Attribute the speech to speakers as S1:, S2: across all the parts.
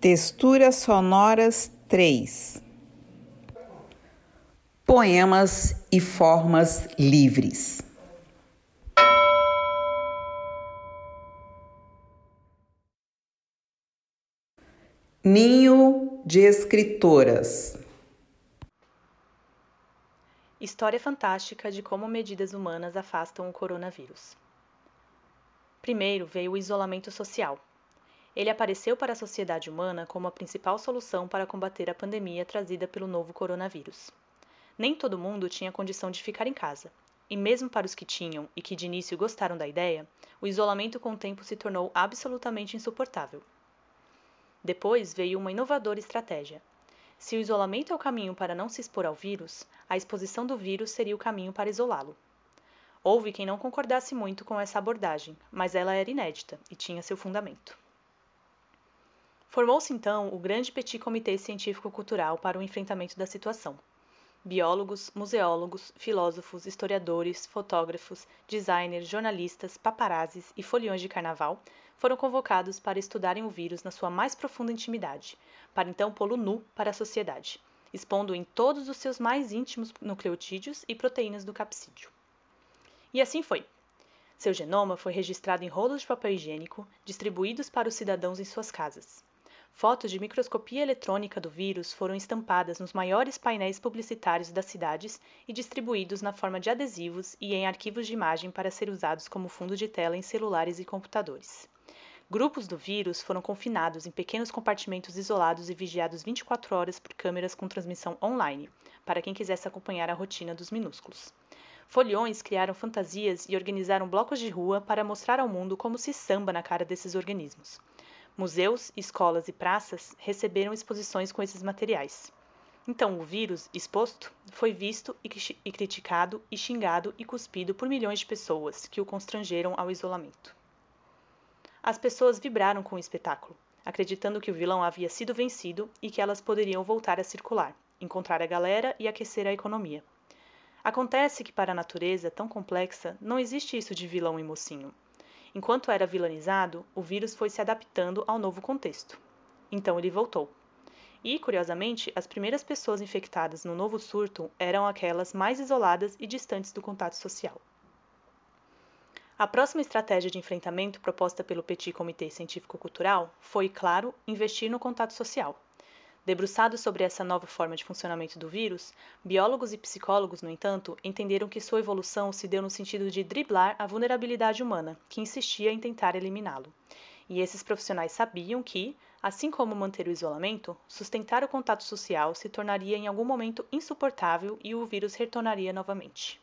S1: Texturas sonoras 3 Poemas e formas livres. Ninho de escritoras.
S2: História fantástica de como medidas humanas afastam o coronavírus. Primeiro veio o isolamento social. Ele apareceu para a sociedade humana como a principal solução para combater a pandemia trazida pelo novo coronavírus. Nem todo mundo tinha condição de ficar em casa, e mesmo para os que tinham e que de início gostaram da ideia, o isolamento com o tempo se tornou absolutamente insuportável. Depois veio uma inovadora estratégia. Se o isolamento é o caminho para não se expor ao vírus, a exposição do vírus seria o caminho para isolá-lo. Houve quem não concordasse muito com essa abordagem, mas ela era inédita e tinha seu fundamento. Formou-se então o grande Petit Comitê Científico-Cultural para o enfrentamento da situação. Biólogos, museólogos, filósofos, historiadores, fotógrafos, designers, jornalistas, paparazzis e foliões de carnaval foram convocados para estudarem o vírus na sua mais profunda intimidade, para então pô-lo nu para a sociedade, expondo em todos os seus mais íntimos nucleotídeos e proteínas do capsídeo. E assim foi. Seu genoma foi registrado em rolos de papel higiênico, distribuídos para os cidadãos em suas casas. Fotos de microscopia eletrônica do vírus foram estampadas nos maiores painéis publicitários das cidades e distribuídos na forma de adesivos e em arquivos de imagem para ser usados como fundo de tela em celulares e computadores. Grupos do vírus foram confinados em pequenos compartimentos isolados e vigiados 24 horas por câmeras com transmissão online, para quem quisesse acompanhar a rotina dos minúsculos. Foliões criaram fantasias e organizaram blocos de rua para mostrar ao mundo como se samba na cara desses organismos. Museus, escolas e praças receberam exposições com esses materiais. Então, o vírus, exposto, foi visto e, e criticado e xingado e cuspido por milhões de pessoas que o constrangeram ao isolamento. As pessoas vibraram com o espetáculo, acreditando que o vilão havia sido vencido e que elas poderiam voltar a circular, encontrar a galera e aquecer a economia. Acontece que para a natureza tão complexa não existe isso de vilão e mocinho. Enquanto era vilanizado, o vírus foi se adaptando ao novo contexto. Então ele voltou. E, curiosamente, as primeiras pessoas infectadas no novo surto eram aquelas mais isoladas e distantes do contato social. A próxima estratégia de enfrentamento proposta pelo Petit Comitê Científico-Cultural foi, claro, investir no contato social. Debruçados sobre essa nova forma de funcionamento do vírus, biólogos e psicólogos, no entanto, entenderam que sua evolução se deu no sentido de driblar a vulnerabilidade humana, que insistia em tentar eliminá-lo. E esses profissionais sabiam que, assim como manter o isolamento, sustentar o contato social se tornaria em algum momento insuportável e o vírus retornaria novamente.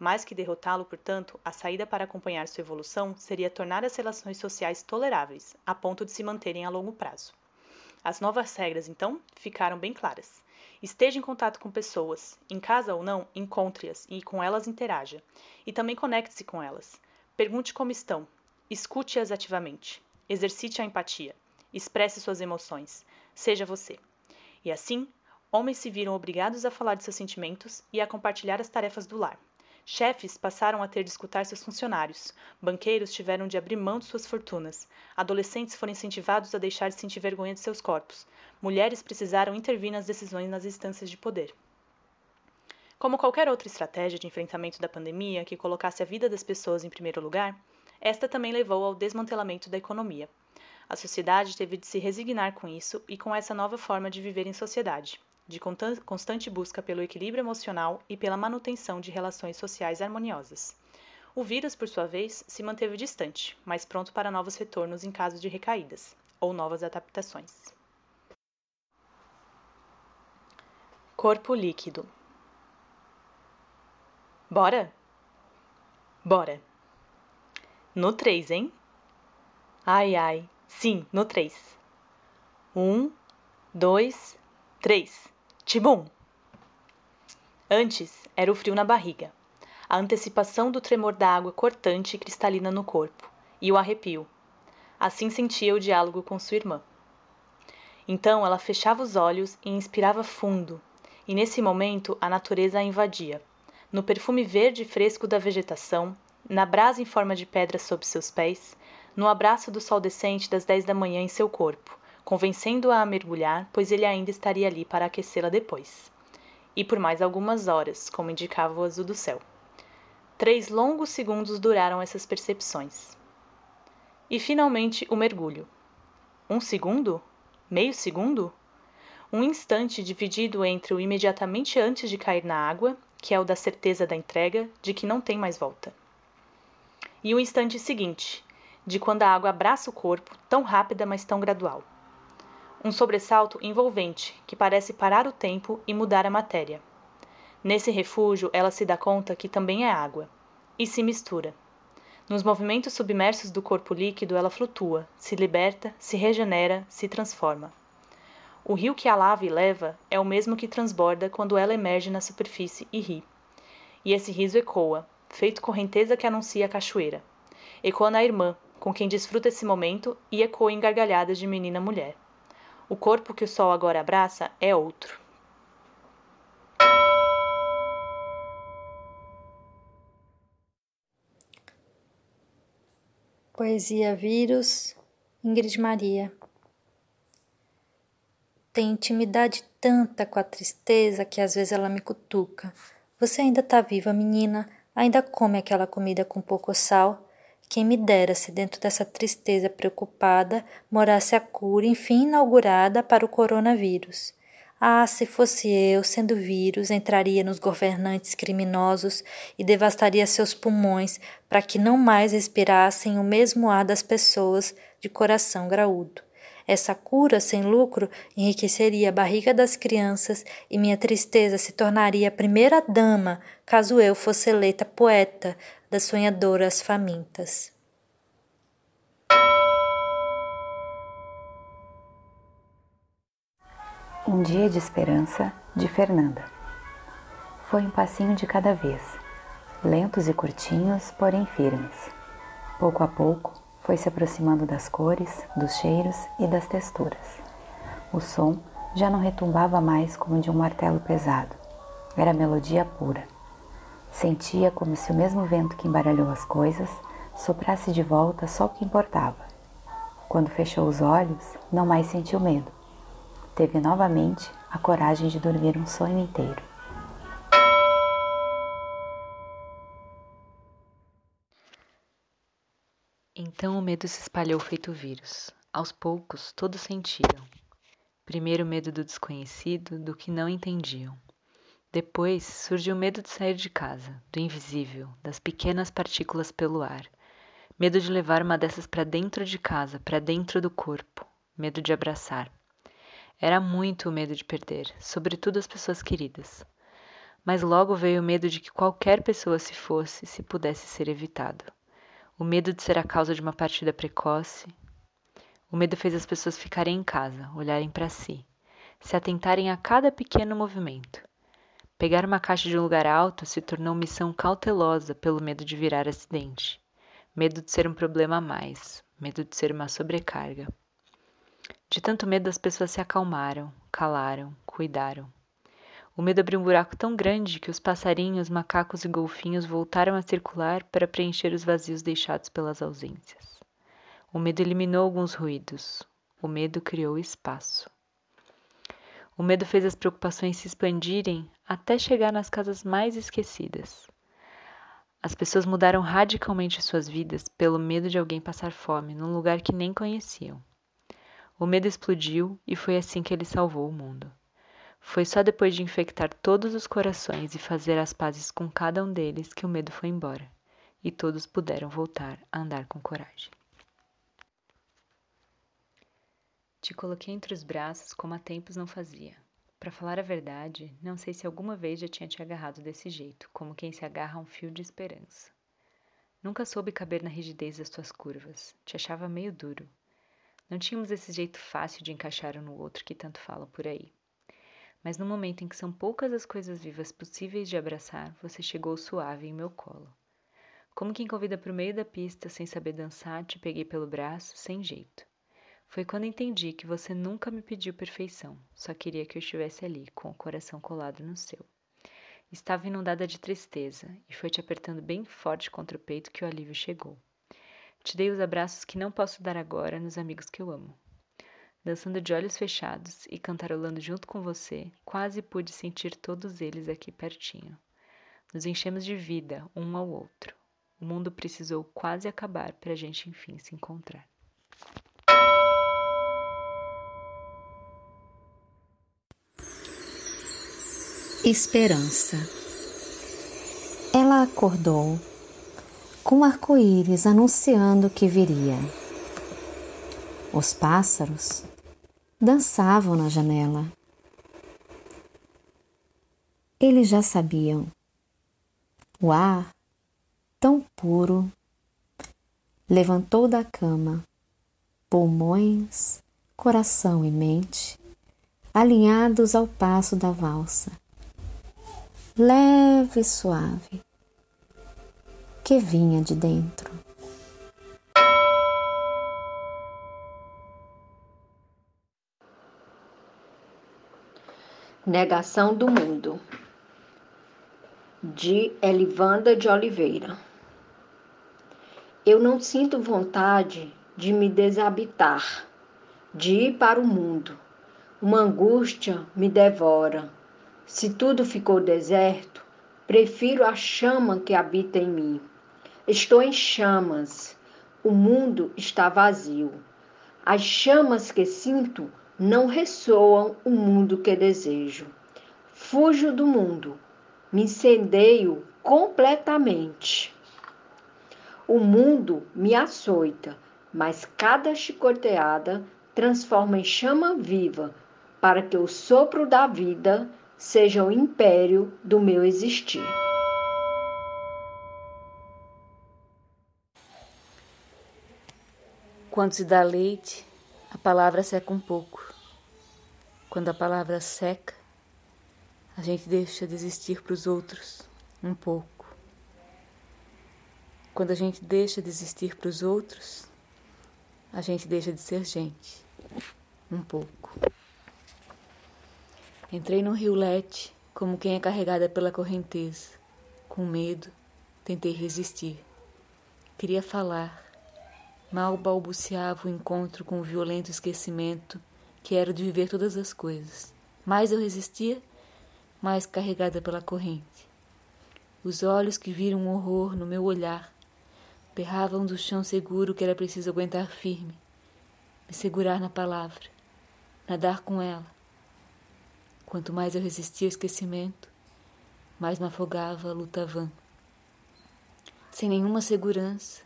S2: Mais que derrotá-lo, portanto, a saída para acompanhar sua evolução seria tornar as relações sociais toleráveis, a ponto de se manterem a longo prazo. As novas regras, então, ficaram bem claras. Esteja em contato com pessoas, em casa ou não, encontre-as e com elas interaja. E também conecte-se com elas. Pergunte como estão. Escute-as ativamente. Exercite a empatia. Expresse suas emoções. Seja você. E assim, homens se viram obrigados a falar de seus sentimentos e a compartilhar as tarefas do lar. Chefes passaram a ter de escutar seus funcionários, banqueiros tiveram de abrir mão de suas fortunas, adolescentes foram incentivados a deixar de sentir vergonha de seus corpos, mulheres precisaram intervir nas decisões nas instâncias de poder. Como qualquer outra estratégia de enfrentamento da pandemia que colocasse a vida das pessoas em primeiro lugar, esta também levou ao desmantelamento da economia. A sociedade teve de se resignar com isso e com essa nova forma de viver em sociedade de constante busca pelo equilíbrio emocional e pela manutenção de relações sociais harmoniosas. O vírus, por sua vez, se manteve distante, mas pronto para novos retornos em caso de recaídas ou novas adaptações. Corpo líquido. Bora? Bora. No 3, hein? Ai, ai. Sim, no 3. Um, dois, três. Tibum! Antes era o frio na barriga, a antecipação do tremor da água cortante e cristalina no corpo, e o arrepio. Assim sentia o diálogo com sua irmã. Então ela fechava os olhos e inspirava fundo, e nesse momento a natureza a invadia. No perfume verde fresco da vegetação, na brasa em forma de pedra sob seus pés, no abraço do sol decente das dez da manhã em seu corpo, convencendo-a a mergulhar, pois ele ainda estaria ali para aquecê-la depois. E por mais algumas horas, como indicava o azul do céu. Três longos segundos duraram essas percepções. E finalmente o mergulho. Um segundo? Meio segundo? Um instante dividido entre o imediatamente antes de cair na água, que é o da certeza da entrega, de que não tem mais volta, e o instante seguinte, de quando a água abraça o corpo, tão rápida, mas tão gradual. Um sobressalto envolvente, que parece parar o tempo e mudar a matéria. Nesse refúgio, ela se dá conta que também é água, e se mistura. Nos movimentos submersos do corpo líquido, ela flutua, se liberta, se regenera, se transforma. O rio que a lava e leva é o mesmo que transborda quando ela emerge na superfície e ri. E esse riso ecoa, feito correnteza que anuncia a cachoeira. Ecoa na irmã, com quem desfruta esse momento, e ecoa em gargalhadas de menina mulher. O corpo que o sol agora abraça é outro.
S3: Poesia Vírus, Ingrid Maria. Tem intimidade tanta com a tristeza que às vezes ela me cutuca. Você ainda tá viva, menina? Ainda come aquela comida com pouco sal? Quem me dera se dentro dessa tristeza preocupada morasse a cura, enfim inaugurada para o coronavírus. Ah, se fosse eu, sendo vírus, entraria nos governantes criminosos e devastaria seus pulmões para que não mais respirassem o mesmo ar das pessoas de coração graúdo. Essa cura sem lucro enriqueceria a barriga das crianças e minha tristeza se tornaria a primeira dama caso eu fosse eleita poeta das sonhadoras famintas.
S4: Um dia de esperança de Fernanda. Foi um passinho de cada vez, lentos e curtinhos, porém firmes. Pouco a pouco, foi se aproximando das cores, dos cheiros e das texturas. O som já não retumbava mais como de um martelo pesado. Era melodia pura. Sentia como se o mesmo vento que embaralhou as coisas soprasse de volta só o que importava. Quando fechou os olhos, não mais sentiu medo. Teve novamente a coragem de dormir um sonho inteiro.
S5: Então o medo se espalhou feito vírus. Aos poucos, todos sentiram. Primeiro o medo do desconhecido, do que não entendiam. Depois surgiu o medo de sair de casa, do invisível, das pequenas partículas pelo ar. Medo de levar uma dessas para dentro de casa, para dentro do corpo. Medo de abraçar. Era muito o medo de perder, sobretudo as pessoas queridas. Mas logo veio o medo de que qualquer pessoa se fosse, se pudesse ser evitado o medo de ser a causa de uma partida precoce. O medo fez as pessoas ficarem em casa, olharem para si, se atentarem a cada pequeno movimento. Pegar uma caixa de um lugar alto se tornou missão cautelosa pelo medo de virar acidente, medo de ser um problema a mais, medo de ser uma sobrecarga. De tanto medo, as pessoas se acalmaram, calaram, cuidaram. O medo abriu um buraco tão grande que os passarinhos, macacos e golfinhos voltaram a circular para preencher os vazios deixados pelas ausências. O medo eliminou alguns ruídos. O medo criou espaço. O medo fez as preocupações se expandirem até chegar nas casas mais esquecidas. As pessoas mudaram radicalmente suas vidas pelo medo de alguém passar fome num lugar que nem conheciam. O medo explodiu e foi assim que ele salvou o mundo. Foi só depois de infectar todos os corações e fazer as pazes com cada um deles que o medo foi embora, e todos puderam voltar a andar com coragem. Te coloquei entre os braços como há tempos não fazia. Para falar a verdade, não sei se alguma vez já tinha te agarrado desse jeito, como quem se agarra a um fio de esperança. Nunca soube caber na rigidez das tuas curvas, te achava meio duro. Não tínhamos esse jeito fácil de encaixar um no outro que tanto falam por aí mas no momento em que são poucas as coisas vivas possíveis de abraçar, você chegou suave em meu colo. Como quem convida para o meio da pista sem saber dançar, te peguei pelo braço, sem jeito. Foi quando entendi que você nunca me pediu perfeição, só queria que eu estivesse ali, com o coração colado no seu. Estava inundada de tristeza e foi te apertando bem forte contra o peito que o alívio chegou. Te dei os abraços que não posso dar agora nos amigos que eu amo. dançando de olhos fechados e cantarolando junto com você, quase pude sentir todos eles aqui pertinho. Nos enchemos de vida um ao outro. O mundo precisou quase acabar para a gente enfim se encontrar.
S6: Esperança. Ela acordou com arco-íris anunciando que viria. Os pássaros dançavam na janela. Eles já sabiam. O ar, tão puro, levantou da cama, pulmões, coração e mente alinhados ao passo da valsa, leve e suave, que vinha de dentro.
S7: Negação do Mundo, de Elivanda de Oliveira. Eu não sinto vontade de me desabitar, de ir para o mundo. Uma angústia me devora. Se tudo ficou deserto, prefiro a chama que habita em mim. Estou em chamas, o mundo está vazio. As chamas que sinto não ressoam o mundo que desejo. Fujo do mundo, me incendeio completamente. O mundo me açoita, mas cada chicoteada transforma em chama viva para que o sopro da vida seja o império do meu existir.
S8: Quando se dá leite, a palavra seca um pouco. Quando a palavra seca, a gente deixa de existir para os outros um pouco. Quando a gente deixa de existir para os outros, a gente deixa de ser gente um pouco. Entrei no rio Lete como quem é carregada pela correnteza. Com medo, tentei resistir. Queria falar. Mal balbuciava o encontro com o violento esquecimento que era de viver todas as coisas. Mais eu resistia, mais carregada pela corrente. Os olhos que viram um horror no meu olhar berravam do chão seguro que era preciso aguentar firme, me segurar na palavra, nadar com ela. Quanto mais eu resistia ao esquecimento, mais me afogava a luta vã. Sem nenhuma segurança,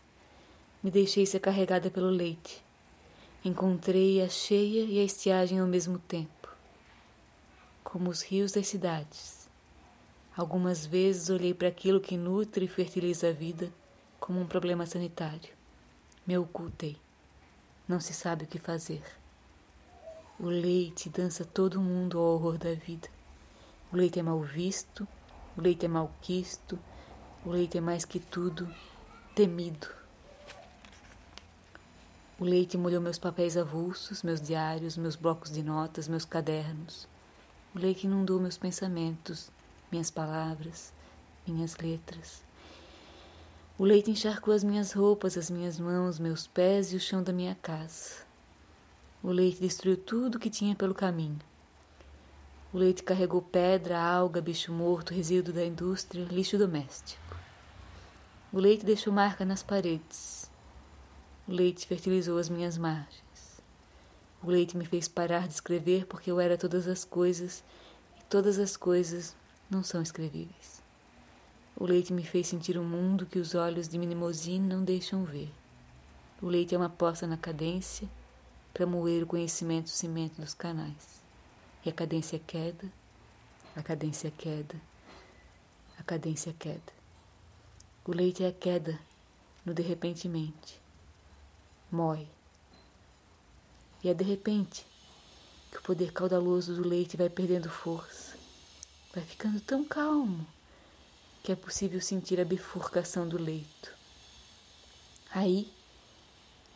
S8: me deixei ser carregada pelo leite Encontrei a cheia e a estiagem ao mesmo tempo, como os rios das cidades. Algumas vezes olhei para aquilo que nutre e fertiliza a vida como um problema sanitário. Me ocultei. Não se sabe o que fazer. O leite dança todo mundo ao horror da vida. O leite é mal visto, o leite é mal quisto, o leite é mais que tudo temido. O leite molhou meus papéis avulsos, meus diários, meus blocos de notas, meus cadernos. O leite inundou meus pensamentos, minhas palavras, minhas letras. O leite encharcou as minhas roupas, as minhas mãos, meus pés e o chão da minha casa. O leite destruiu tudo que tinha pelo caminho. O leite carregou pedra, alga, bicho morto, resíduo da indústria, lixo doméstico. O leite deixou marca nas paredes. O leite fertilizou as minhas margens. O leite me fez parar de escrever porque eu era todas as coisas e todas as coisas não são escrevíveis. O leite me fez sentir um mundo que os olhos de Minimosine não deixam ver. O leite é uma poça na cadência para moer o conhecimento cimento dos canais. E a cadência queda, a cadência queda, a cadência queda. O leite é a queda no de repentemente morre. E é de repente que o poder caudaloso do leite vai perdendo força, vai ficando tão calmo que é possível sentir a bifurcação do leito. Aí,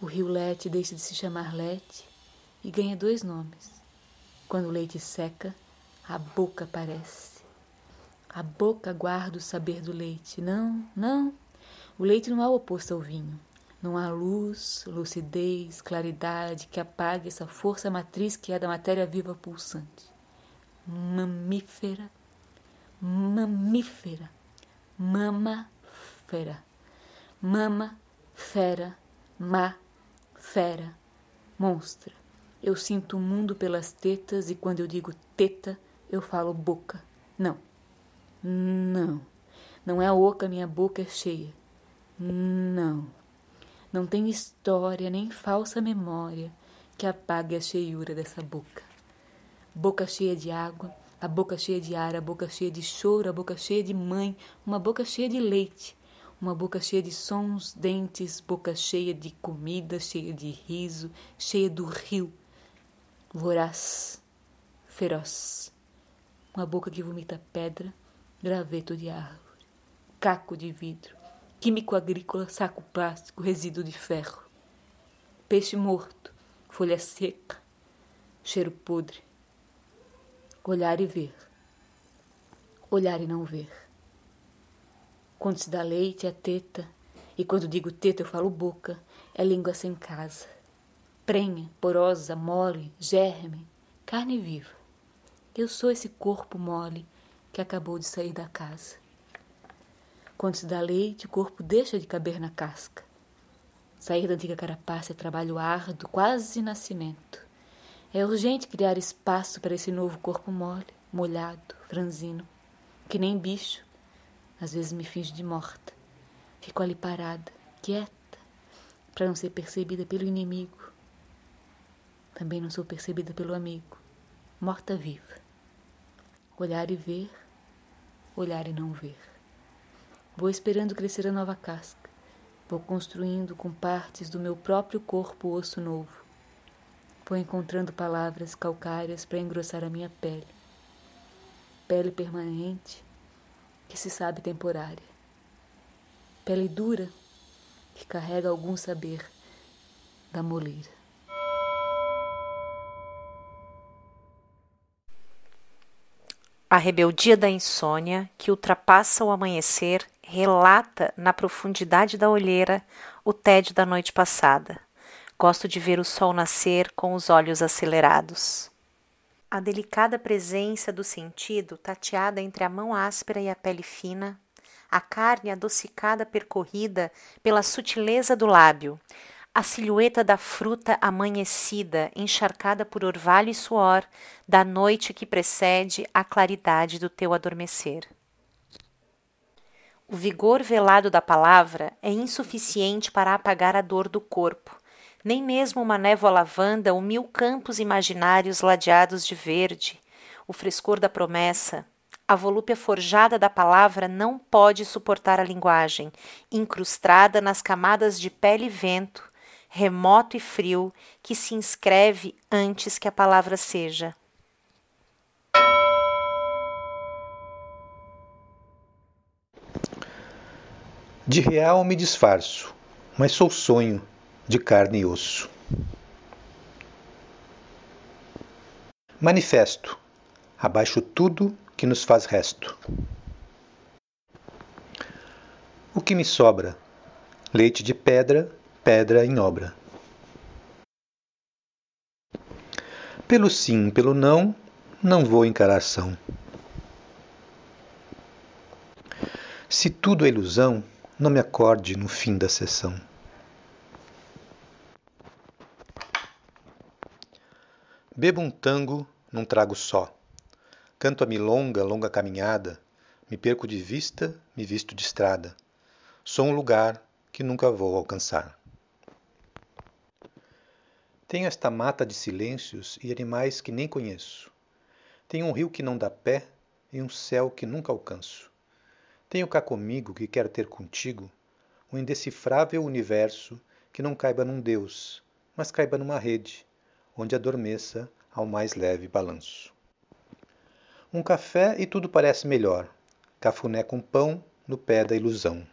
S8: o rio Lete deixa de se chamar Lete e ganha dois nomes. Quando o leite seca, a boca aparece. A boca guarda o saber do leite. Não, não, o leite não é o oposto ao vinho. Não há luz, lucidez, claridade que apague essa força matriz que é da matéria viva pulsante. Mamífera, mamífera, mamafera, mama, fera, má, fera, monstra. Eu sinto o mundo pelas tetas e quando eu digo teta, eu falo boca. Não, não, não é oca, minha boca é cheia. Não. Não tem história nem falsa memória que apague a cheiura dessa boca. Boca cheia de água, a boca cheia de ar, a boca cheia de choro, a boca cheia de mãe, uma boca cheia de leite, uma boca cheia de sons, dentes, boca cheia de comida, cheia de riso, cheia do rio, voraz, feroz. Uma boca que vomita pedra, graveto de árvore, caco de vidro, químico agrícola, saco plástico, resíduo de ferro. Peixe morto, folha seca, cheiro podre. Olhar e ver. Olhar e não ver. Quando se dá leite é teta, e quando digo teta eu falo boca, é língua sem casa. Prenha, porosa, mole, germe, carne viva. Eu sou esse corpo mole que acabou de sair da casa. Quando se dá leite, o corpo deixa de caber na casca. Sair da antiga carapaça é trabalho árduo, quase nascimento. É urgente criar espaço para esse novo corpo mole, molhado, franzino, que nem bicho. Às vezes me finge de morta. Fico ali parada, quieta, para não ser percebida pelo inimigo. Também não sou percebida pelo amigo. Morta viva. Olhar e ver, olhar e não ver. Vou esperando crescer a nova casca. Vou construindo com partes do meu próprio corpo osso novo. Vou encontrando palavras calcárias para engrossar a minha pele. Pele permanente, que se sabe temporária. Pele dura, que carrega algum saber da moleira.
S9: A rebeldia da insônia que ultrapassa o amanhecer relata na profundidade da olheira o tédio da noite passada. Gosto de ver o sol nascer com os olhos acelerados. A delicada presença do sentido tateada entre a mão áspera e a pele fina, a carne adocicada percorrida pela sutileza do lábio, a silhueta da fruta amanhecida, encharcada por orvalho e suor, da noite que precede a claridade do teu adormecer. O vigor velado da palavra é insuficiente para apagar a dor do corpo. Nem mesmo uma névoa lavanda ou mil campos imaginários ladeados de verde, o frescor da promessa, a volúpia forjada da palavra não pode suportar a linguagem, incrustada nas camadas de pele e vento, remoto e frio, que se inscreve antes que a palavra seja.
S10: De real me disfarço, mas sou sonho de carne e osso. Manifesto, abaixo tudo que nos faz resto. O que me sobra? Leite de pedra, pedra em obra. Pelo sim, pelo não, não vou encaração. Se tudo é ilusão, não me acorde no fim da sessão. Bebo um tango num trago só. Canto a milonga, longa caminhada. Me perco de vista, me visto de estrada. Sou um lugar que nunca vou alcançar. Tenho esta mata de silêncios e animais que nem conheço. Tenho um rio que não dá pé e um céu que nunca alcanço. Tenho cá comigo que quero ter contigo um indecifrável universo que não caiba num Deus, mas caiba numa rede, onde adormeça ao mais leve balanço. Um café e tudo parece melhor, cafuné com pão no pé da ilusão.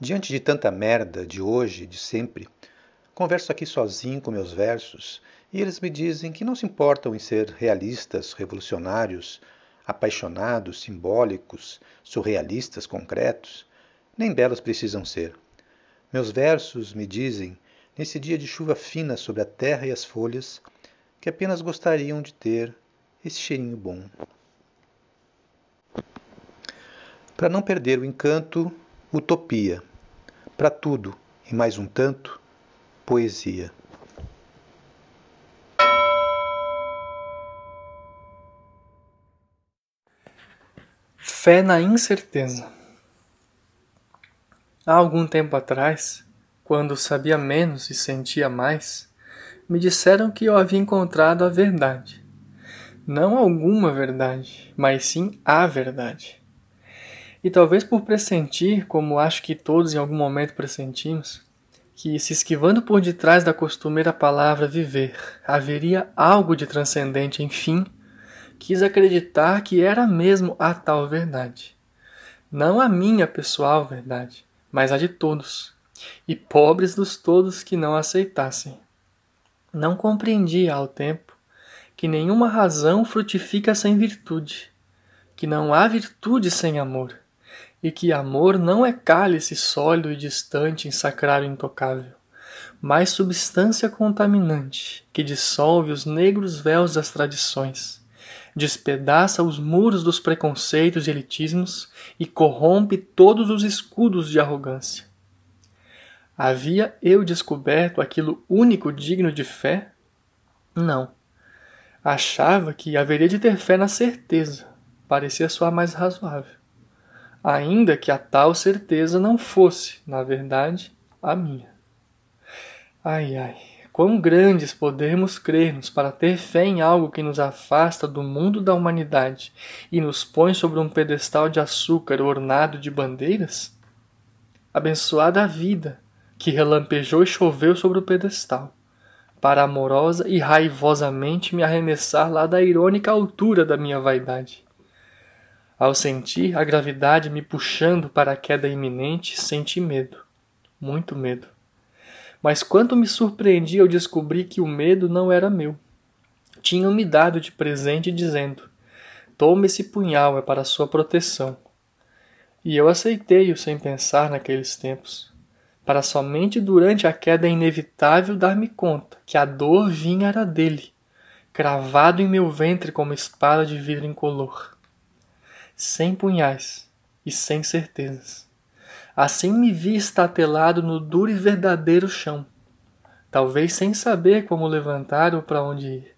S10: Diante de tanta merda de hoje, de sempre, converso aqui sozinho com meus versos e eles me dizem que não se importam em ser realistas, revolucionários, apaixonados, simbólicos, surrealistas, concretos, nem belos precisam ser. Meus versos me dizem, nesse dia de chuva fina sobre a terra e as folhas, que apenas gostariam de ter esse cheirinho bom. Para não perder o encanto, utopia. Para tudo, e mais um tanto, poesia.
S11: Fé na incerteza. Há algum tempo atrás, quando sabia menos e sentia mais, me disseram que eu havia encontrado a verdade. Não alguma verdade, mas sim a verdade. E talvez por pressentir, como acho que todos em algum momento pressentimos, que se esquivando por detrás da costumeira palavra viver haveria algo de transcendente, enfim, quis acreditar que era mesmo a tal verdade. Não a minha pessoal verdade, mas a de todos, e pobres dos todos que não aceitassem. Não compreendia ao tempo que nenhuma razão frutifica sem virtude, que não há virtude sem amor, e que amor não é cálice sólido e distante em sacrário intocável, mas substância contaminante que dissolve os negros véus das tradições despedaça os muros dos preconceitos e elitismos e corrompe todos os escudos de arrogância. Havia eu descoberto aquilo único digno de fé? Não. Achava que haveria de ter fé na certeza, parecia soar mais razoável. Ainda que a tal certeza não fosse, na verdade, a minha. Ai, ai, Quão grandes podemos crer-nos para ter fé em algo que nos afasta do mundo da humanidade e nos põe sobre um pedestal de açúcar ornado de bandeiras? Abençoada a vida que relampejou e choveu sobre o pedestal, para amorosa e raivosamente me arremessar lá da irônica altura da minha vaidade. Ao sentir a gravidade me puxando para a queda iminente, senti medo, muito medo. Mas quanto me surpreendi ao descobrir que o medo não era meu. Tinham me dado de presente dizendo: Tome esse punhal, é para sua proteção. E eu aceitei-o sem pensar naqueles tempos, para somente durante a queda inevitável dar-me conta que a dor vinha era dele, cravado em meu ventre como espada de vidro incolor. Sem punhais e sem certezas. Assim me vi estatelado no duro e verdadeiro chão, talvez sem saber como levantar ou para onde ir.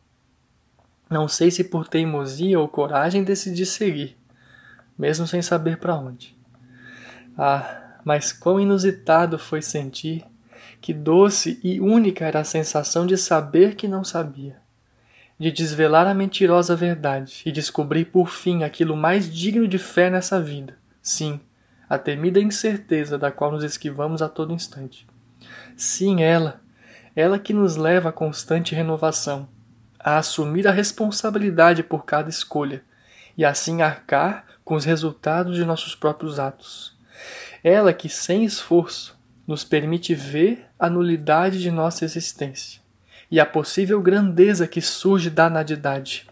S11: Não sei se por teimosia ou coragem decidi seguir, mesmo sem saber para onde. Ah, mas quão inusitado foi sentir que doce e única era a sensação de saber que não sabia, de desvelar a mentirosa verdade e descobrir por fim aquilo mais digno de fé nessa vida. Sim, a temida incerteza da qual nos esquivamos a todo instante. Sim, ela, ela que nos leva à constante renovação, a assumir a responsabilidade por cada escolha e assim arcar com os resultados de nossos próprios atos. Ela que, sem esforço, nos permite ver a nulidade de nossa existência e a possível grandeza que surge da nadidade.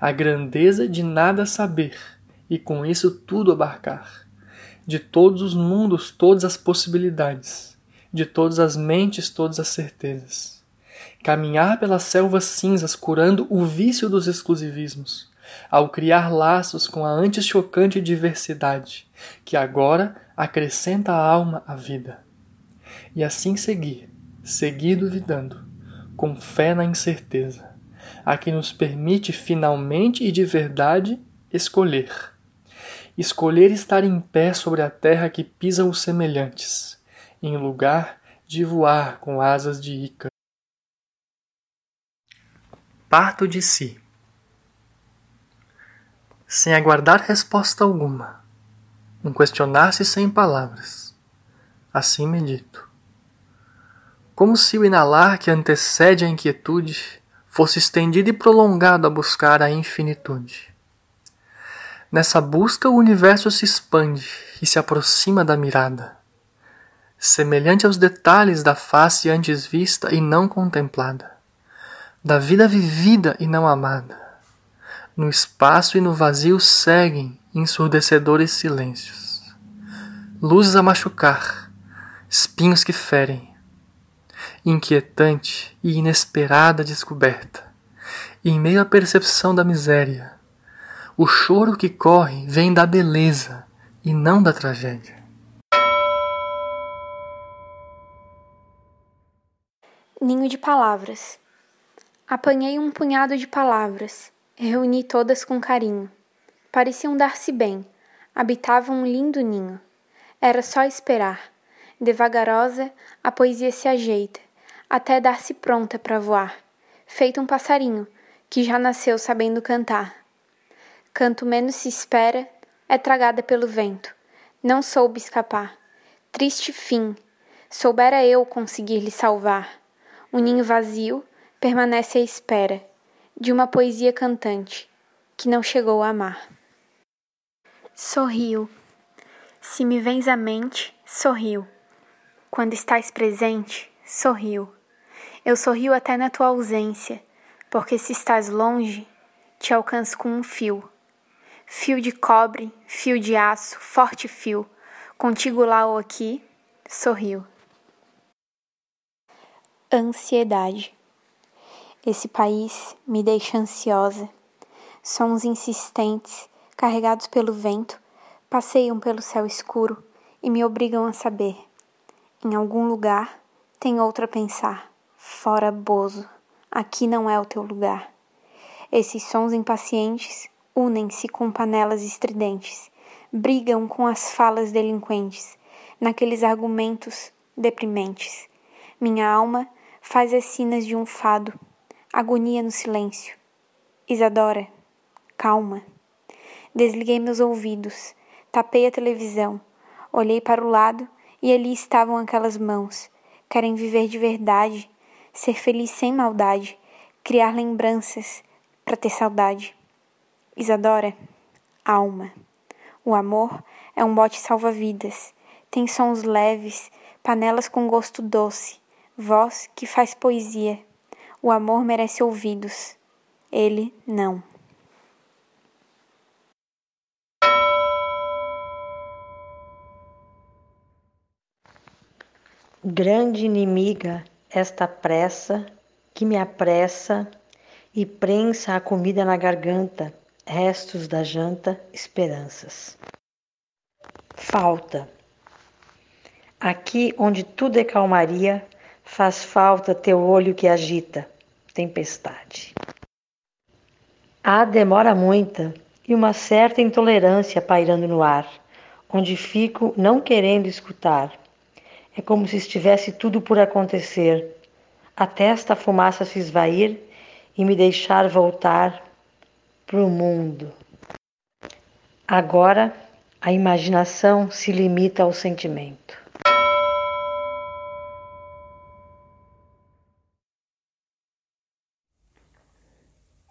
S11: A grandeza de nada saber e com isso tudo abarcar de todos os mundos, todas as possibilidades, de todas as mentes, todas as certezas. Caminhar pelas selvas cinzas curando o vício dos exclusivismos, ao criar laços com a antes chocante diversidade, que agora acrescenta à alma a vida. E assim seguir, seguir duvidando, com fé na incerteza, a que nos permite finalmente e de verdade escolher escolher estar em pé sobre a terra que pisam os semelhantes, em lugar de voar com asas de Ícaro. Parto de si. Sem aguardar resposta alguma, um questionar-se sem palavras. Assim medito. Como se o inalar que antecede a inquietude fosse estendido e prolongado a buscar a infinitude. Nessa busca, o universo se expande e se aproxima da mirada, semelhante aos detalhes da face antes vista e não contemplada, da vida vivida e não amada. No espaço e no vazio seguem ensurdecedores silêncios, luzes a machucar, espinhos que ferem. Inquietante e inesperada descoberta. Em meio à percepção da miséria, o choro que corre vem da beleza e não da tragédia.
S12: Ninho de palavras. Apanhei um punhado de palavras, reuni todas com carinho. Pareciam dar-se bem, habitavam um lindo ninho. Era só esperar. Devagarosa, a poesia se ajeita, até dar-se pronta para voar, feito um passarinho que já nasceu sabendo cantar. Canto menos se espera, é tragada pelo vento. Não soube escapar. Triste fim. Soubera eu conseguir lhe salvar. O ninho vazio permanece à espera de uma poesia cantante que não chegou a amar. Sorriu. Se me vens à mente, sorriu. Quando estás presente, sorriu. Eu sorrio até na tua ausência, porque se estás longe, te alcanço com um fio. Fio de cobre, fio de aço, forte fio, contigo lá ou aqui, sorriu. Ansiedade. Esse país me deixa ansiosa. Sons insistentes, carregados pelo vento, passeiam pelo céu escuro e me obrigam a saber. Em algum lugar tem outro a pensar. Fora Bozo, aqui não é o teu lugar. Esses sons impacientes unem-se com panelas estridentes, brigam com as falas delinquentes, naqueles argumentos deprimentes. Minha alma faz as sinas de um fado, agonia no silêncio. Isadora, calma. Desliguei meus ouvidos, tapei a televisão, olhei para o lado e ali estavam aquelas mãos. Querem viver de verdade, ser feliz sem maldade, criar lembranças para ter saudade. Isadora, alma. O amor é um bote salva-vidas, tem sons leves, panelas com gosto doce voz que faz poesia. O amor merece ouvidos, ele não.
S13: Grande inimiga esta pressa que me apressa e prensa a comida na garganta, restos da janta, esperanças. Falta. Aqui onde tudo é calmaria, Faz falta teu olho que agita, tempestade. Há demora muita e uma certa intolerância pairando no ar, onde fico não querendo escutar. É como se estivesse tudo por acontecer, até esta fumaça se esvair e me deixar voltar para o mundo. Agora a imaginação se limita ao sentimento.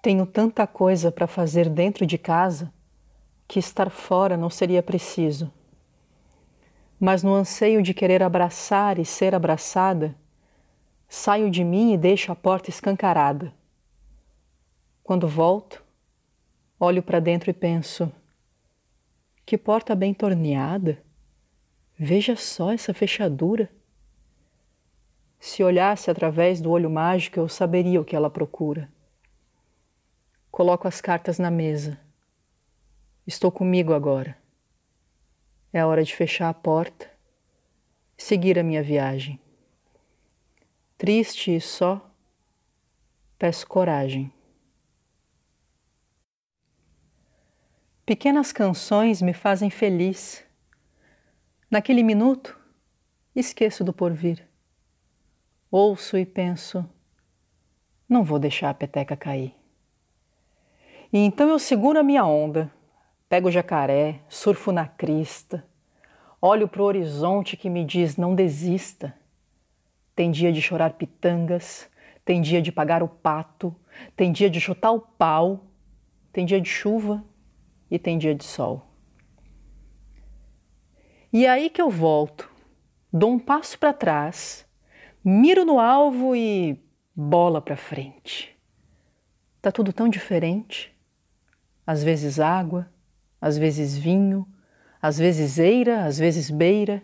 S14: Tenho tanta coisa para fazer dentro de casa que estar fora não seria preciso. Mas no anseio de querer abraçar e ser abraçada, saio de mim e deixo a porta escancarada. Quando volto, olho para dentro e penso: que porta bem torneada! Veja só essa fechadura. Se olhasse através do olho mágico, eu saberia o que ela procura. Coloco as cartas na mesa. Estou comigo agora. É hora de fechar a porta e seguir a minha viagem. Triste e só, peço coragem. Pequenas canções me fazem feliz. Naquele minuto, esqueço do porvir. Ouço e penso: não vou deixar a peteca cair. E então eu seguro a minha onda, pego o jacaré, surfo na crista, olho para o horizonte que me diz não desista. Tem dia de chorar pitangas, tem dia de pagar o pato, tem dia de chutar o pau, tem dia de chuva e tem dia de sol. E aí que eu volto, dou um passo para trás, miro no alvo e bola para frente. Tá tudo tão diferente às vezes água, às vezes vinho, às vezes eira, às vezes beira.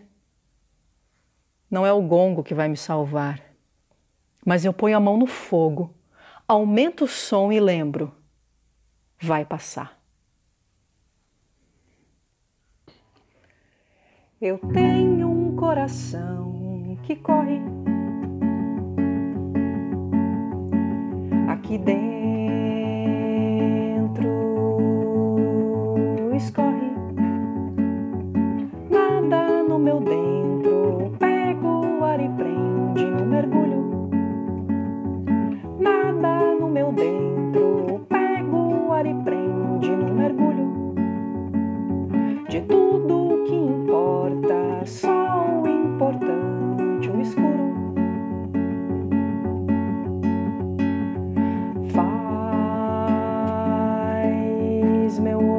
S14: Não é o gongo que vai me salvar. Mas eu ponho a mão no fogo, aumento o som e lembro: vai passar. Eu tenho um coração que corre aqui dentro escorre nada no meu dentro. Pego o ar e prende no mergulho. Nada no meu dentro. Pego o ar e prende no mergulho. De tudo que importa, só o importante, o escuro. Meu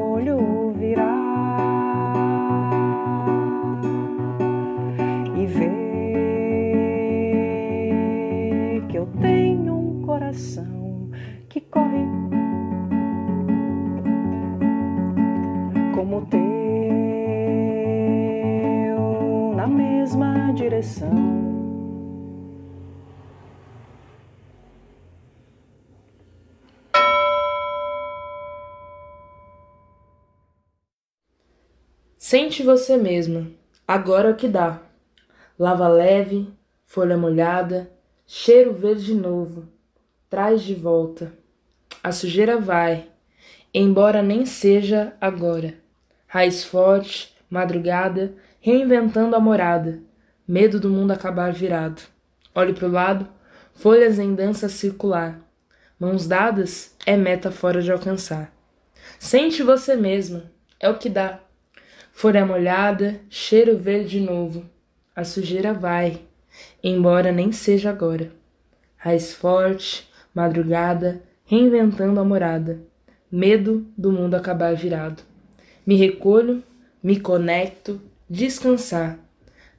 S15: Sente você mesma, agora é o que dá. Lava leve, folha molhada, cheiro verde novo, traz de volta. A sujeira vai, embora nem seja agora. Raiz forte, madrugada, reinventando a morada, medo do mundo acabar virado. Olhe pro lado, folhas em dança circular. Mãos dadas é meta fora de alcançar. Sente você mesma, é o que dá. Folha molhada, cheiro verde novo. A sujeira vai, embora nem seja agora. Raiz forte, madrugada, reinventando a morada. Medo do mundo acabar virado. Me recolho, me conecto, descansar.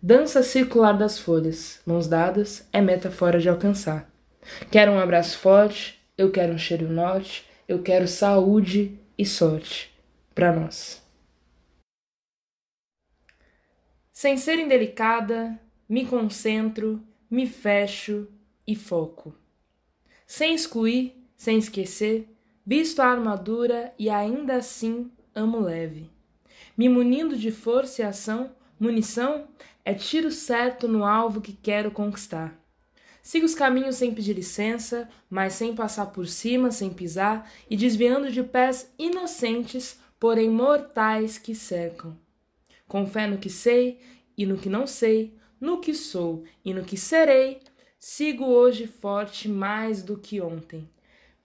S15: Dança circular das folhas, mãos dadas, é meta fora de alcançar. Quero um abraço forte, eu quero um cheiro norte, eu quero saúde e sorte para nós. Sem ser indelicada, me concentro, me fecho e foco. Sem excluir, sem esquecer, visto a armadura e ainda assim amo leve. Me munindo de força e ação, munição é tiro certo no alvo que quero conquistar. Sigo os caminhos sem pedir licença, mas sem passar por cima, sem pisar e desviando de pés inocentes, porém mortais que cercam. Com fé no que sei e no que não sei, no que sou e no que serei, sigo hoje forte mais do que ontem.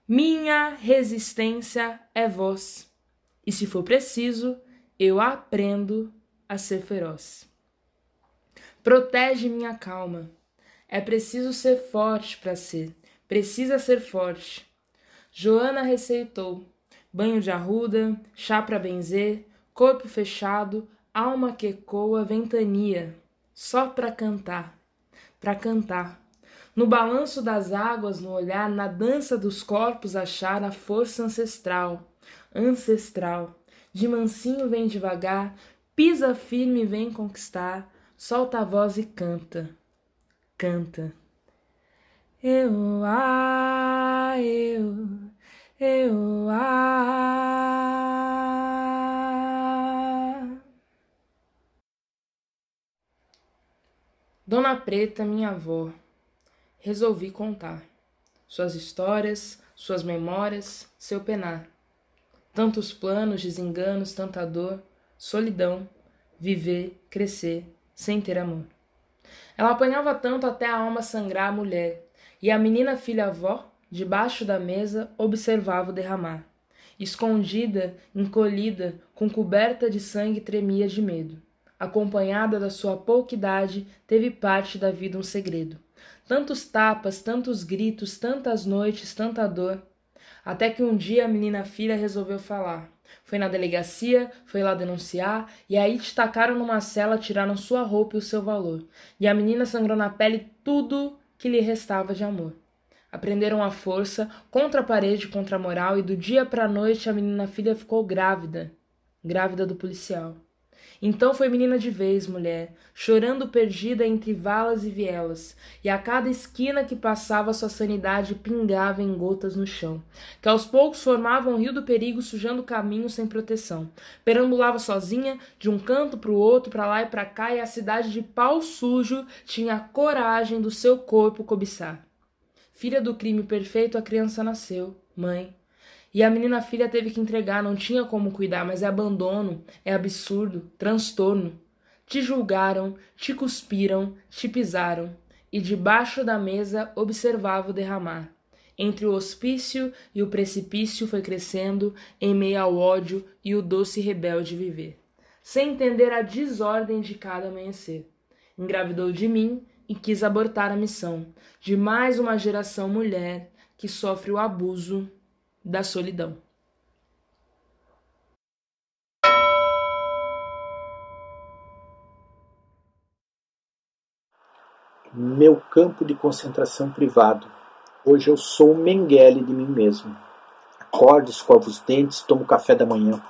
S15: Minha resistência é voz, e se for preciso, eu aprendo a ser feroz. Protege minha calma. É preciso ser forte para ser, precisa ser forte. Joana receitou banho de arruda, chá para benzer, corpo fechado, alma que ecoa ventania, só para cantar, para cantar. No balanço das águas, no olhar, na dança dos corpos, achar a força ancestral, ancestral. De mansinho vem devagar, pisa firme vem conquistar, solta a voz e canta, canta. Eu, ah, eu, eu, ah. Dona Preta, minha avó, resolvi contar suas histórias, suas memórias, seu penar. Tantos planos, desenganos, tanta dor, solidão, viver, crescer, sem ter amor. Ela apanhava tanto até a alma sangrar a mulher, e a menina filha-avó, debaixo da mesa, observava o derramar. Escondida, encolhida, com coberta de sangue, tremia de medo. Acompanhada da sua pouca idade, teve parte da vida um segredo. Tantos tapas, tantos gritos, tantas noites, tanta dor. Até que um dia a menina filha resolveu falar. Foi na delegacia, foi lá denunciar, e aí te tacaram numa cela, tiraram sua roupa e o seu valor. E a menina sangrou na pele tudo que lhe restava de amor. Aprenderam a força, contra a parede, contra a moral, e do dia para a noite a menina filha ficou grávida grávida do policial. Então foi menina de vez, mulher, chorando perdida entre valas e vielas, e a cada esquina que passava sua sanidade pingava em gotas no chão, que aos poucos formavam um rio do perigo sujando o caminho sem proteção. Perambulava sozinha, de um canto para o outro, para lá e para cá, e a cidade de pau sujo tinha a coragem do seu corpo cobiçar. Filha do crime perfeito, a criança nasceu, mãe, e a menina filha teve que entregar, não tinha como cuidar, mas é abandono, é absurdo, transtorno. Te julgaram, te cuspiram, te pisaram, e debaixo da mesa observava o derramar. Entre o hospício e o precipício foi crescendo, em meio ao ódio e o doce rebelde viver, sem entender a desordem de cada amanhecer. Engravidou de mim e quis abortar a missão de mais uma geração mulher que sofre o abuso da solidão.
S16: Meu campo de concentração privado. Hoje eu sou o Mengele de mim mesmo. Acordo, escovo os dentes, tomo café da manhã.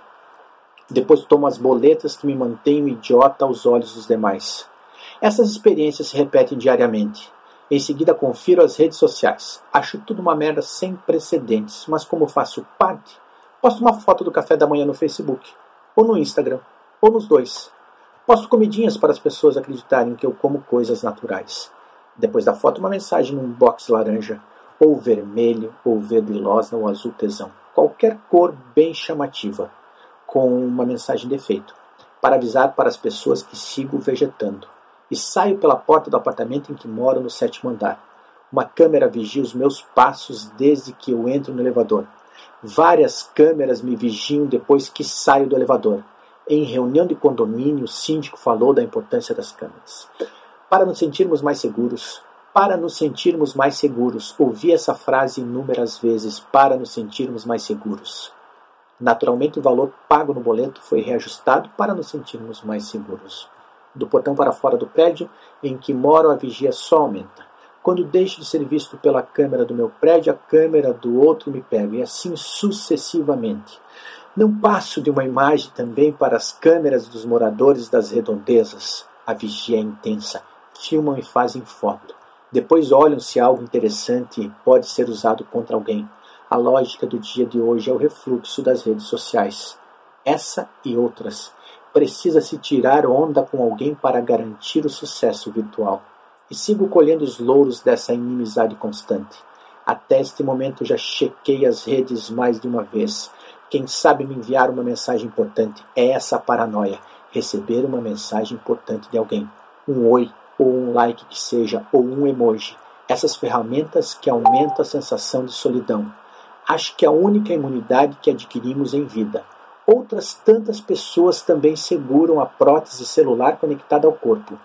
S16: Depois tomo as boletas que me mantêm idiota aos olhos dos demais. Essas experiências se repetem diariamente. Em seguida, confiro as redes sociais. Acho tudo uma merda sem precedentes, mas como faço parte, posto uma foto do café da manhã no Facebook, ou no Instagram, ou nos dois. Posto comidinhas para as pessoas acreditarem que eu como coisas naturais. Depois da foto, uma mensagem num box laranja, ou vermelho, ou verde losa, ou azul tesão. Qualquer cor bem chamativa, com uma mensagem de efeito, para avisar para as pessoas que sigo vegetando e saio pela porta do apartamento em que moro no sétimo andar. Uma câmera vigia os meus passos desde que eu entro no elevador. Várias câmeras me vigiam depois que saio do elevador. Em reunião de condomínio, o síndico falou da importância das câmeras. Para nos sentirmos mais seguros, para nos sentirmos mais seguros, ouvi essa frase inúmeras vezes, para nos sentirmos mais seguros. Naturalmente, o valor pago no boleto foi reajustado para nos sentirmos mais seguros. Do portão para fora do prédio em que moro, a vigia só aumenta. Quando deixo de ser visto pela câmera do meu prédio, a câmera do outro me pega, e assim sucessivamente. Não passo de uma imagem também para as câmeras dos moradores das redondezas. A vigia é intensa. Filmam e fazem foto. Depois olham se algo interessante pode ser usado contra alguém. A lógica do dia de hoje é o refluxo das redes sociais. Essa e outras precisa-se tirar onda com alguém para garantir o sucesso virtual. E sigo colhendo os louros dessa inimizade constante. Até este momento já chequei as redes mais de uma vez. Quem sabe me enviar uma mensagem importante é essa paranoia. Receber uma mensagem importante de alguém. Um oi, ou um like que seja, ou um emoji. Essas ferramentas que aumentam a sensação de solidão. Acho que é a única imunidade que adquirimos em vida Outras tantas pessoas também seguram a prótese celular conectada ao corpo.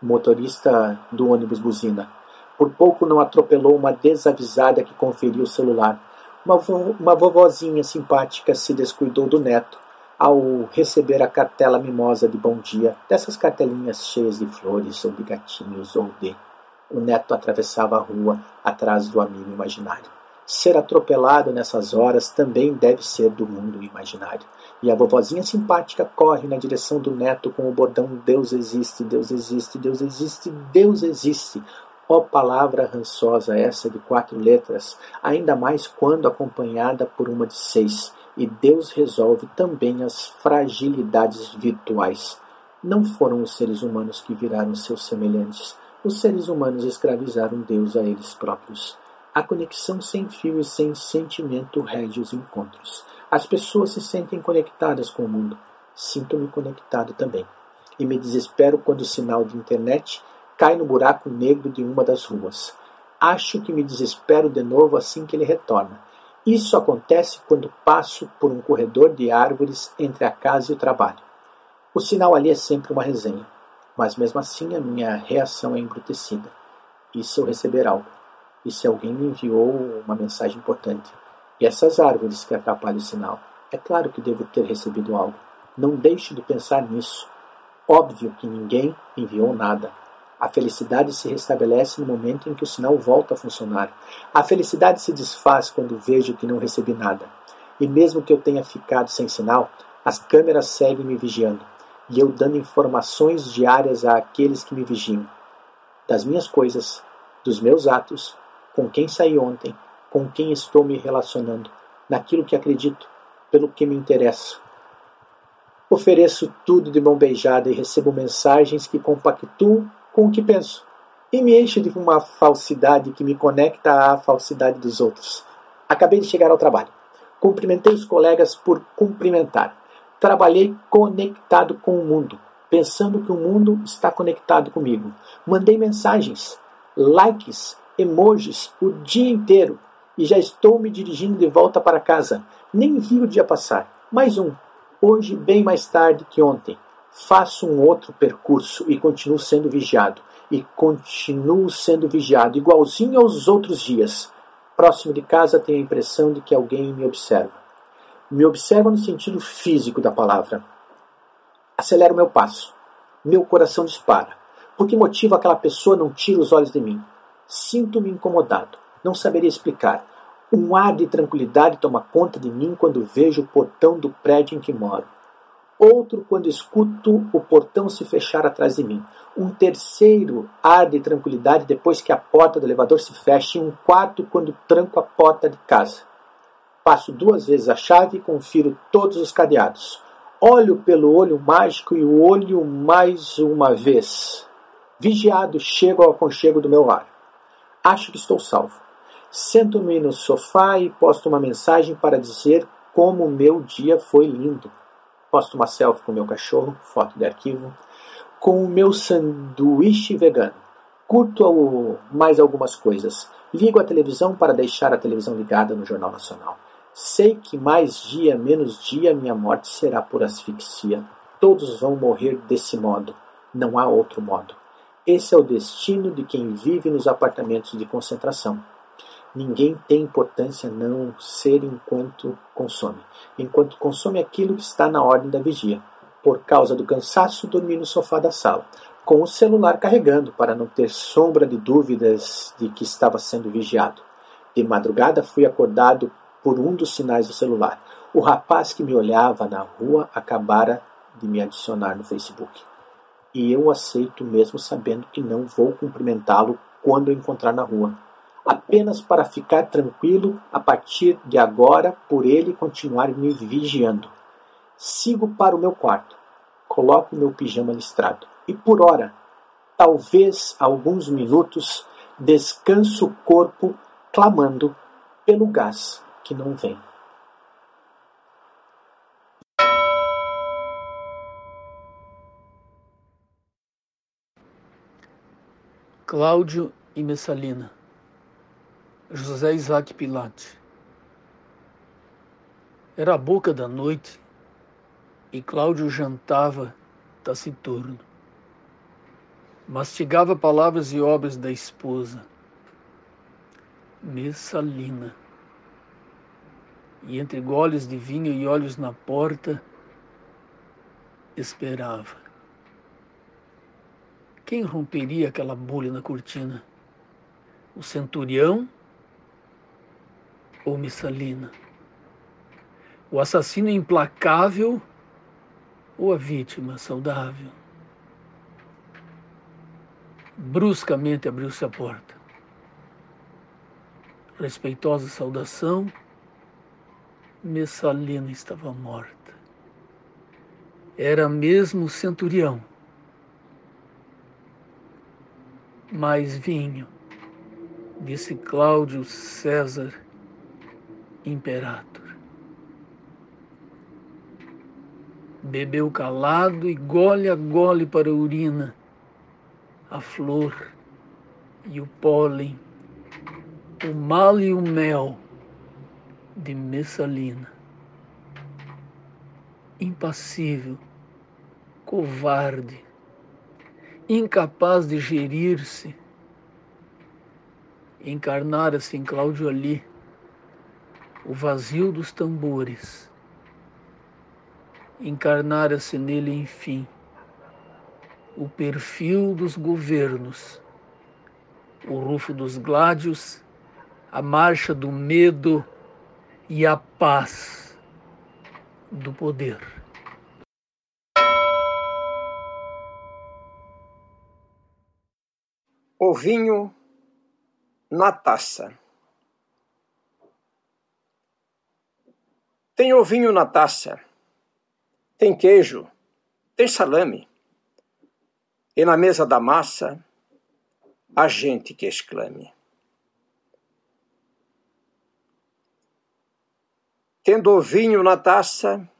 S16: O motorista do ônibus buzina. Por pouco não atropelou uma desavisada que conferiu o celular. Uma, vo uma vovozinha simpática se descuidou do neto ao receber a cartela mimosa de bom dia, dessas cartelinhas cheias de flores ou de gatinhos ou de. O neto atravessava a rua atrás do amigo imaginário. Ser atropelado nessas horas também deve ser do mundo imaginário. E a vovozinha simpática corre na direção do neto com o bordão Deus existe, Deus existe, Deus existe, Deus existe. Ó palavra rançosa essa de quatro letras, ainda mais quando acompanhada por uma de seis. E Deus resolve também as fragilidades virtuais. Não foram os seres humanos que viraram seus semelhantes. Os seres humanos escravizaram Deus a eles próprios. A conexão sem fio e sem sentimento rege os encontros. As pessoas se sentem conectadas com o mundo. Sinto-me conectado também. E me desespero quando o sinal de internet cai no buraco negro de uma das ruas. Acho que me desespero de novo assim que ele retorna. Isso acontece quando passo por um corredor de árvores entre a casa e o trabalho. O sinal ali é sempre uma resenha, mas mesmo assim a minha reação é embrutecida. E se eu receber algo? E se alguém me enviou uma mensagem importante. E essas árvores que atrapalham o sinal. É claro que devo ter recebido algo. Não deixe de pensar nisso. Óbvio que ninguém enviou nada. A felicidade se restabelece no momento em que o sinal volta a funcionar. A felicidade se desfaz quando vejo que não recebi nada. E mesmo que eu tenha ficado sem sinal, as câmeras seguem me vigiando. e eu dando informações diárias àqueles que me vigiam, das minhas coisas, dos meus atos, com quem saí ontem, com quem estou me relacionando, naquilo que acredito, pelo que me interesso. Ofereço tudo de mão beijada e recebo mensagens que compactuam com o que penso e me enche de uma falsidade que me conecta à falsidade dos outros. Acabei de chegar ao trabalho. Cumprimentei os colegas por cumprimentar. Trabalhei conectado com o mundo, pensando que o mundo está conectado comigo. Mandei mensagens, likes, emojis o dia inteiro e já estou me dirigindo de volta para casa. Nem vi o dia passar. Mais um. Hoje, bem mais tarde que ontem. Faço um outro percurso e continuo sendo vigiado. E continuo sendo vigiado, igualzinho aos outros dias. Próximo de casa tenho a impressão de que alguém me observa. Me observa no sentido físico da palavra. Acelero meu passo. Meu coração dispara. Por que motivo aquela pessoa não tira os olhos de mim? Sinto-me incomodado. Não saberia explicar. Um ar de tranquilidade toma conta de mim quando vejo o portão do prédio em que moro. Outro quando escuto o portão se fechar atrás de mim. Um terceiro ar de tranquilidade depois que a porta do elevador se fecha. E um quarto quando tranco a porta de casa. Passo duas vezes a chave e confiro todos os cadeados. Olho pelo olho mágico e o olho mais uma vez. Vigiado, chego ao aconchego do meu lar. Acho que estou salvo. Sento-me no sofá e posto uma mensagem para dizer como o meu dia foi lindo. Posto uma selfie com o meu cachorro, foto de arquivo, com o meu sanduíche vegano. Curto mais algumas coisas. Ligo a televisão para deixar a televisão ligada no Jornal Nacional. Sei que mais dia, menos dia, minha morte será por asfixia. Todos vão morrer desse modo. Não há outro modo. Esse é o destino de quem vive nos apartamentos de concentração. Ninguém tem importância não ser enquanto consome. Enquanto consome aquilo que está na ordem da vigia. Por causa do cansaço, dormi no sofá da sala, com o celular carregando para não ter sombra de dúvidas de que estava sendo vigiado. De madrugada fui acordado por um dos sinais do celular. O rapaz que me olhava na rua acabara de me adicionar no Facebook e eu aceito mesmo sabendo que não vou cumprimentá-lo quando o encontrar na rua. Apenas para ficar tranquilo a partir de agora por ele continuar me vigiando. Sigo para o meu quarto, coloco meu pijama listrado e por hora, talvez alguns minutos, descanso o corpo clamando pelo gás que não vem.
S17: Cláudio e Messalina. José Isaac Pilate. Era a boca da noite e Cláudio jantava taciturno. Mastigava palavras e obras da esposa. Messalina. E entre goles de vinho e olhos na porta, esperava. Quem romperia aquela bolha na cortina? O centurião ou Missalina? O assassino implacável ou a vítima saudável? Bruscamente abriu-se a porta. Respeitosa saudação, Messalina estava morta. Era mesmo o centurião mais vinho, disse Cláudio César Imperator. Bebeu calado e gole a gole para a urina, a flor e o pólen, o mal e o mel de Messalina. Impassível, covarde, incapaz de gerir-se, encarnara-se em Cláudio Ali o vazio dos tambores, encarnara-se nele, enfim, o perfil dos governos, o rufo dos gládios, a marcha do medo e a paz do poder.
S18: O vinho na taça. Tem ovinho na taça, tem queijo, tem salame, e na mesa da massa, a gente que exclame. Tendo ovinho na taça,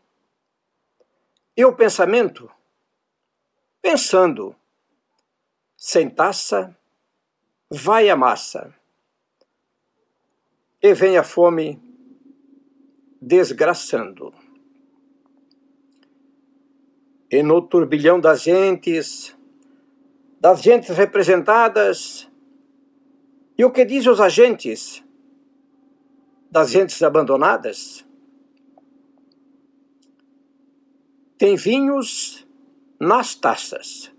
S18: e o pensamento, pensando, sem taça, vai a massa, e vem a fome desgraçando. E no turbilhão das gentes, das gentes representadas, e o que dizem os agentes das gentes abandonadas? Tem vinhos nas taças,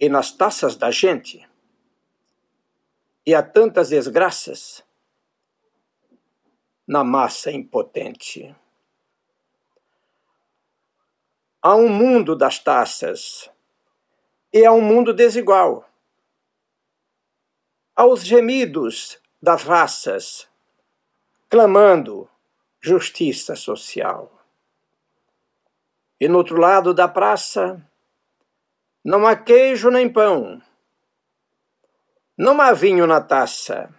S18: e nas taças da gente, e há tantas desgraças na massa impotente. Há um mundo das taças e há um mundo desigual. Há os gemidos das raças clamando justiça social. E no outro lado da praça não há queijo nem pão, não há vinho na taça,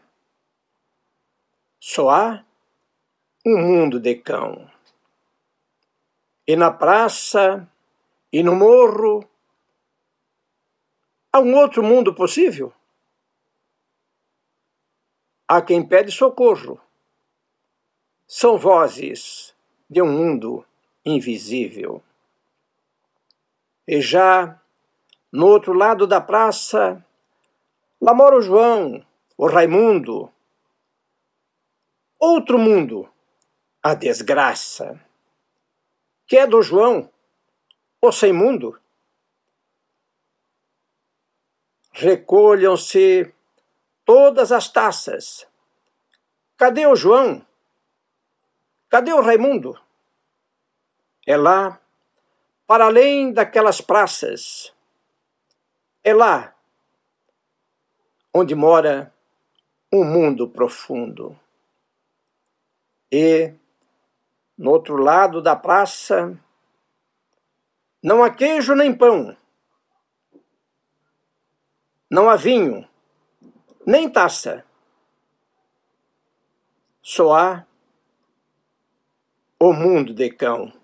S18: só há um mundo de cão. E na praça e no morro há um outro mundo possível? Há quem pede socorro. São vozes de um mundo invisível. E já no outro lado da praça, lá mora o João, o Raimundo. Outro mundo a desgraça, que é do João, o sem mundo. Recolham-se todas as taças. Cadê o João? Cadê o Raimundo? É lá, para além daquelas praças. É lá onde mora um mundo profundo. E no outro lado da praça, não há queijo nem pão, não há vinho, nem taça. Só há o mundo de cão.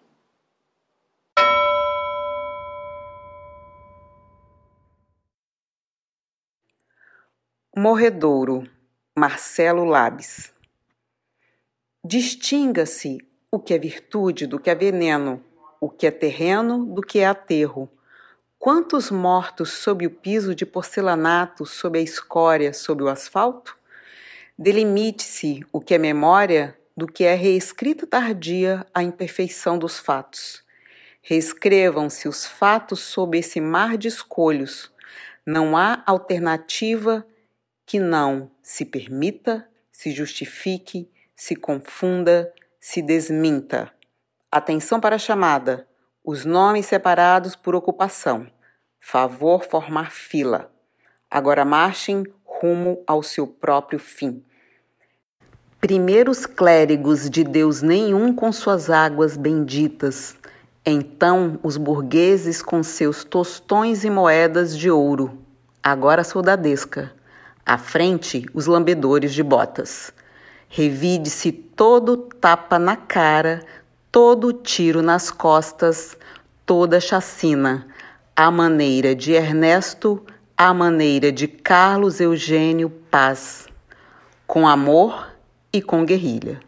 S1: Morredouro, Marcelo Labes. Distinga-se o que é virtude do que é veneno, o que é terreno do que é aterro. Quantos mortos sob o piso de porcelanato, sob a escória, sob o asfalto? Delimite-se o que é memória do que é reescrita tardia a imperfeição dos fatos. Reescrevam-se os fatos sob esse mar de escolhos. Não há alternativa que não se permita, se justifique, se confunda, se desminta. Atenção para a chamada. Os nomes separados por ocupação. Favor formar fila. Agora marchem rumo ao seu próprio fim. Primeiros clérigos de Deus nenhum com suas águas benditas. Então os burgueses com seus tostões e moedas de ouro. Agora soldadesca. À frente, os lambedores de botas. Revide-se todo tapa na cara, todo tiro nas costas, toda chacina, à maneira de Ernesto, à maneira de Carlos Eugênio Paz, com amor e com guerrilha.